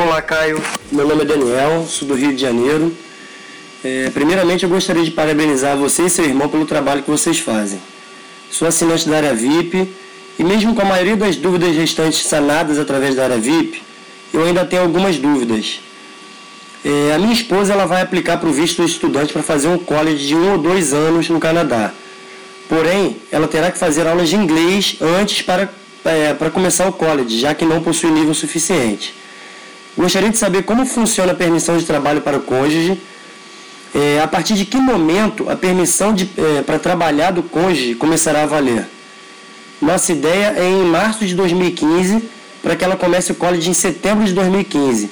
Olá, Caio. Meu nome é Daniel, sou do Rio de Janeiro. É, primeiramente, eu gostaria de parabenizar você e seu irmão pelo trabalho que vocês fazem. Sou assinante da área VIP e, mesmo com a maioria das dúvidas restantes sanadas através da área VIP, eu ainda tenho algumas dúvidas. É, a minha esposa ela vai aplicar para o visto do estudante para fazer um college de um ou dois anos no Canadá. Porém, ela terá que fazer aulas de inglês antes para, é, para começar o college, já que não possui nível suficiente. Gostaria de saber como funciona a permissão de trabalho para o cônjuge. É, a partir de que momento a permissão é, para trabalhar do cônjuge começará a valer? Nossa ideia é em março de 2015 para que ela comece o college em setembro de 2015.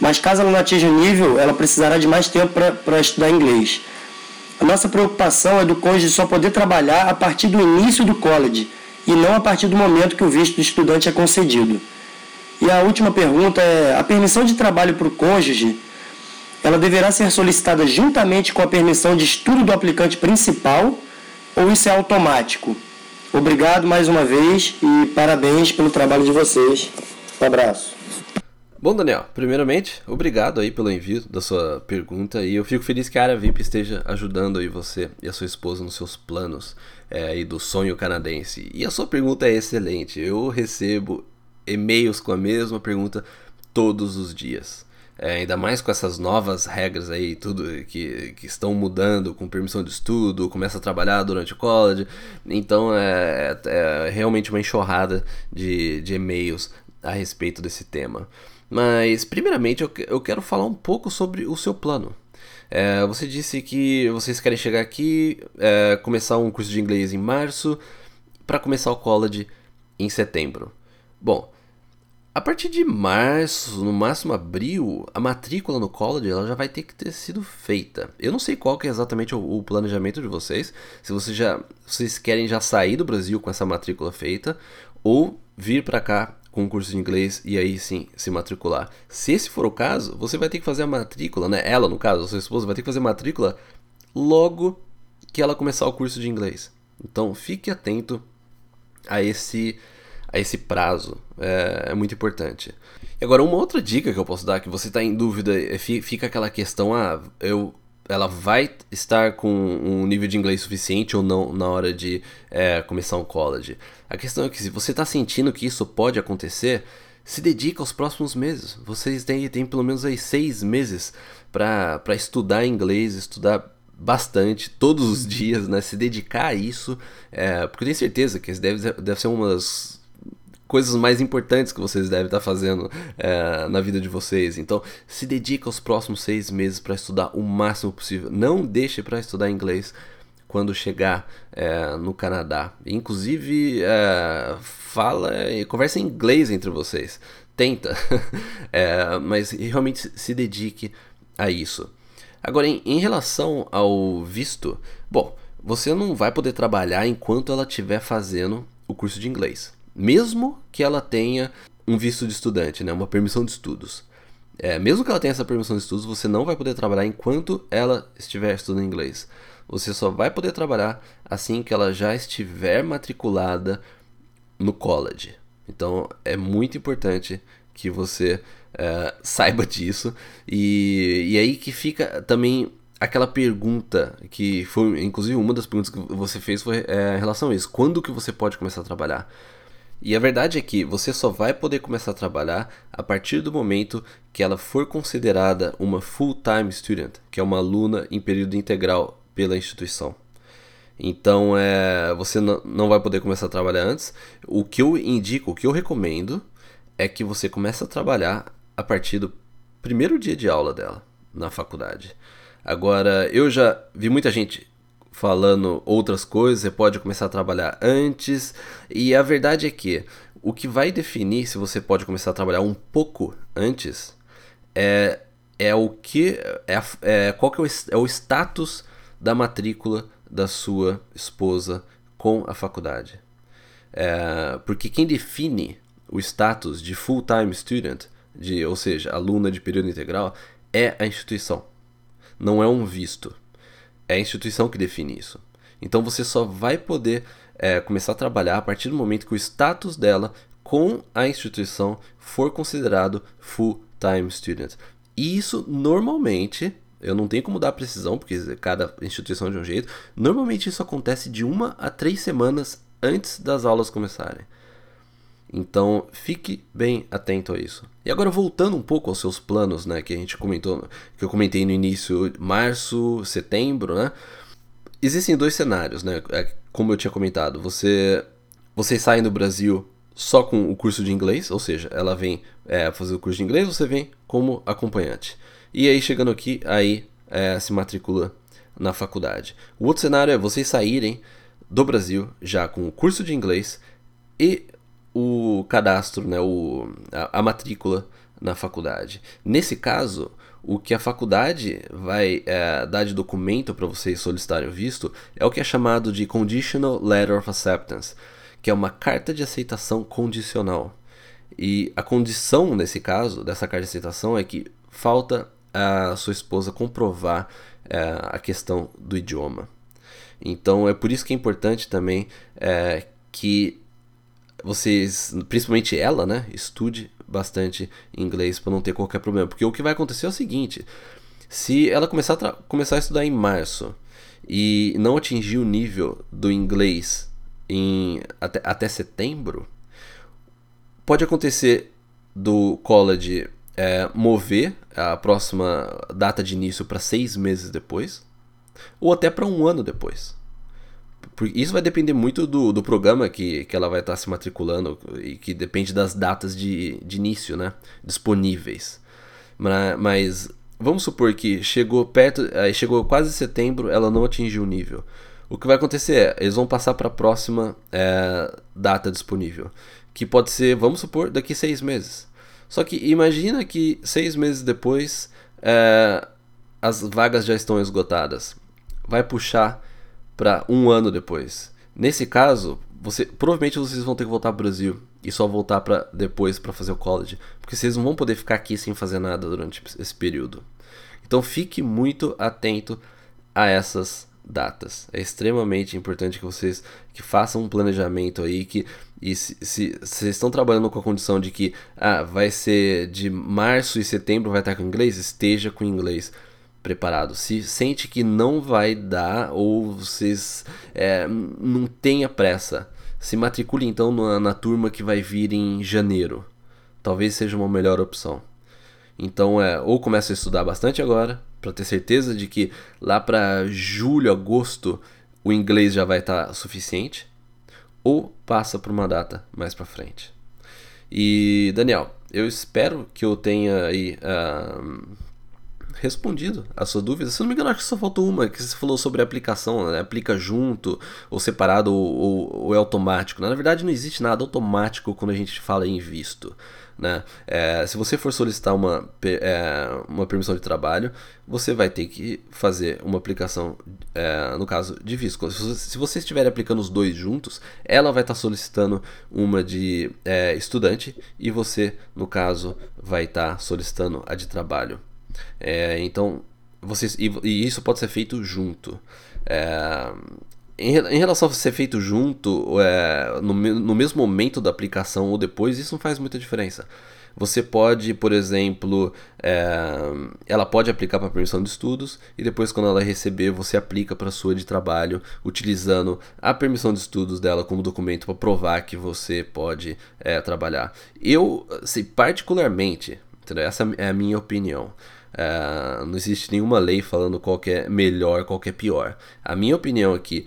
Mas caso ela não atinja o nível, ela precisará de mais tempo para estudar inglês. A nossa preocupação é do cônjuge só poder trabalhar a partir do início do college e não a partir do momento que o visto do estudante é concedido. E a última pergunta é: a permissão de trabalho para o cônjuge, ela deverá ser solicitada juntamente com a permissão de estudo do aplicante principal ou isso é automático? Obrigado mais uma vez e parabéns pelo trabalho de vocês. Um abraço. Bom, Daniel, primeiramente, obrigado aí pelo envio da sua pergunta e eu fico feliz que a área VIP esteja ajudando aí você e a sua esposa nos seus planos é, e do sonho canadense. E a sua pergunta é excelente. Eu recebo e-mails com a mesma pergunta todos os dias. É, ainda mais com essas novas regras aí, tudo que, que estão mudando, com permissão de estudo, começa a trabalhar durante o college. Então é, é, é realmente uma enxurrada de, de e-mails a respeito desse tema. Mas, primeiramente, eu, eu quero falar um pouco sobre o seu plano. É, você disse que vocês querem chegar aqui, é, começar um curso de inglês em março, para começar o college em setembro. Bom, a partir de março, no máximo abril, a matrícula no college ela já vai ter que ter sido feita. Eu não sei qual que é exatamente o, o planejamento de vocês. Se vocês já, vocês querem já sair do Brasil com essa matrícula feita ou vir para cá com um curso de inglês e aí sim se matricular. Se esse for o caso, você vai ter que fazer a matrícula, né? Ela, no caso, a sua esposa, vai ter que fazer a matrícula logo que ela começar o curso de inglês. Então fique atento a esse a esse prazo. É, é, muito importante. E agora, uma outra dica que eu posso dar, que você está em dúvida, é, fica aquela questão, ah, eu, ela vai estar com um nível de inglês suficiente ou não na hora de é, começar um college. A questão é que se você está sentindo que isso pode acontecer, se dedica aos próximos meses. Vocês têm, têm pelo menos aí seis meses para estudar inglês, estudar bastante, todos os dias, né? Se dedicar a isso, é, porque eu tenho certeza que deve, deve ser uma das coisas mais importantes que vocês devem estar fazendo é, na vida de vocês. Então, se dedica aos próximos seis meses para estudar o máximo possível. Não deixe para estudar inglês quando chegar é, no Canadá. Inclusive, é, fala e conversa em inglês entre vocês. Tenta, é, mas realmente se dedique a isso. Agora, em, em relação ao visto, bom, você não vai poder trabalhar enquanto ela estiver fazendo o curso de inglês mesmo que ela tenha um visto de estudante, né, uma permissão de estudos. É, mesmo que ela tenha essa permissão de estudos, você não vai poder trabalhar enquanto ela estiver estudando inglês. Você só vai poder trabalhar assim que ela já estiver matriculada no college. Então é muito importante que você é, saiba disso. E, e aí que fica também aquela pergunta que foi, inclusive, uma das perguntas que você fez foi é, em relação a isso: quando que você pode começar a trabalhar? E a verdade é que você só vai poder começar a trabalhar a partir do momento que ela for considerada uma full-time student, que é uma aluna em período integral pela instituição. Então, é, você não vai poder começar a trabalhar antes. O que eu indico, o que eu recomendo é que você comece a trabalhar a partir do primeiro dia de aula dela na faculdade. Agora, eu já vi muita gente falando outras coisas, você pode começar a trabalhar antes. E a verdade é que o que vai definir se você pode começar a trabalhar um pouco antes é, é o que é, é qual que é o, é o status da matrícula da sua esposa com a faculdade. É, porque quem define o status de full-time student, de, ou seja, aluna de período integral, é a instituição. Não é um visto. É a instituição que define isso. Então você só vai poder é, começar a trabalhar a partir do momento que o status dela com a instituição for considerado full-time student. E isso normalmente, eu não tenho como dar precisão, porque cada instituição é de um jeito, normalmente isso acontece de uma a três semanas antes das aulas começarem. Então fique bem atento a isso. E agora voltando um pouco aos seus planos, né, que a gente comentou, que eu comentei no início, março, setembro, né? Existem dois cenários, né? É, como eu tinha comentado, você vocês saem do Brasil só com o curso de inglês, ou seja, ela vem é, fazer o curso de inglês, você vem como acompanhante. E aí chegando aqui, aí é, se matricula na faculdade. O outro cenário é vocês saírem do Brasil já com o curso de inglês e o cadastro, né, o, a, a matrícula na faculdade. Nesse caso, o que a faculdade vai é, dar de documento para vocês solicitarem o visto é o que é chamado de Conditional Letter of Acceptance, que é uma carta de aceitação condicional. E a condição, nesse caso, dessa carta de aceitação é que falta a sua esposa comprovar é, a questão do idioma. Então é por isso que é importante também é, que vocês, principalmente ela, né, estude bastante inglês para não ter qualquer problema. Porque o que vai acontecer é o seguinte: se ela começar a, começar a estudar em março e não atingir o nível do inglês em, até, até setembro, pode acontecer do college é, mover a próxima data de início para seis meses depois, ou até para um ano depois. Isso vai depender muito do, do programa que, que ela vai estar tá se matriculando e que depende das datas de, de início, né? Disponíveis. Mas, vamos supor que chegou perto, chegou quase setembro, ela não atingiu o nível. O que vai acontecer é, eles vão passar para a próxima é, data disponível, que pode ser, vamos supor, daqui seis meses. Só que imagina que seis meses depois é, as vagas já estão esgotadas. Vai puxar para um ano depois. Nesse caso, você provavelmente vocês vão ter que voltar para o Brasil e só voltar para depois para fazer o college, porque vocês não vão poder ficar aqui sem fazer nada durante esse período. Então fique muito atento a essas datas. É extremamente importante que vocês que façam um planejamento aí que e se, se, se vocês estão trabalhando com a condição de que ah, vai ser de março e setembro vai estar com inglês, esteja com inglês preparado. Se sente que não vai dar ou vocês é, não tenha pressa, se matricule então na, na, turma que vai vir em janeiro. Talvez seja uma melhor opção. Então é ou começa a estudar bastante agora para ter certeza de que lá para julho, agosto o inglês já vai estar tá suficiente, ou passa para uma data mais para frente. E Daniel, eu espero que eu tenha aí uh, respondido a sua dúvida. Se não me engano, acho que só faltou uma, que você falou sobre aplicação, né? aplica junto, ou separado, ou, ou, é automático. Na verdade, não existe nada automático quando a gente fala em visto. Né? É, se você for solicitar uma, é, uma permissão de trabalho, você vai ter que fazer uma aplicação, é, no caso de visto. Se você estiver aplicando os dois juntos, ela vai estar solicitando uma de é, estudante e você, no caso, vai estar solicitando a de trabalho. É, então, vocês, e, e, isso pode ser feito junto. É, em, em, relação a ser feito junto, é, no, no mesmo momento da aplicação ou depois, isso não faz muita diferença. Você pode, por exemplo, é, ela pode aplicar para permissão de estudos e depois, quando ela receber, você aplica para sua de trabalho, utilizando a permissão de estudos dela como documento para provar que você pode é, trabalhar. Eu, assim, particularmente, essa é a minha opinião. Uh, não existe nenhuma lei falando qual é melhor, qual é pior. A minha opinião aqui,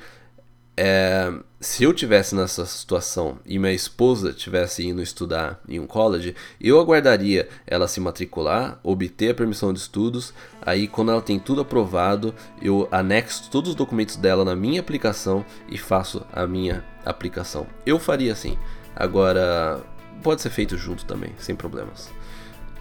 é, se eu tivesse nessa situação e minha esposa tivesse indo estudar em um college, eu aguardaria ela se matricular, obter a permissão de estudos, aí quando ela tem tudo aprovado, eu anexo todos os documentos dela na minha aplicação e faço a minha aplicação. Eu faria assim. Agora, pode ser feito junto também, sem problemas.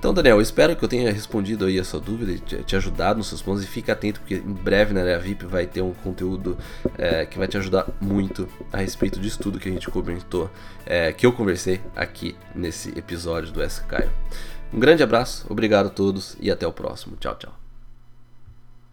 Então, Daniel, espero que eu tenha respondido aí a sua dúvida e te ajudado nos seus pontos. E fique atento, porque em breve na área VIP vai ter um conteúdo é, que vai te ajudar muito a respeito disso tudo que a gente comentou, é, que eu conversei aqui nesse episódio do S. Caio. Um grande abraço, obrigado a todos e até o próximo. Tchau, tchau.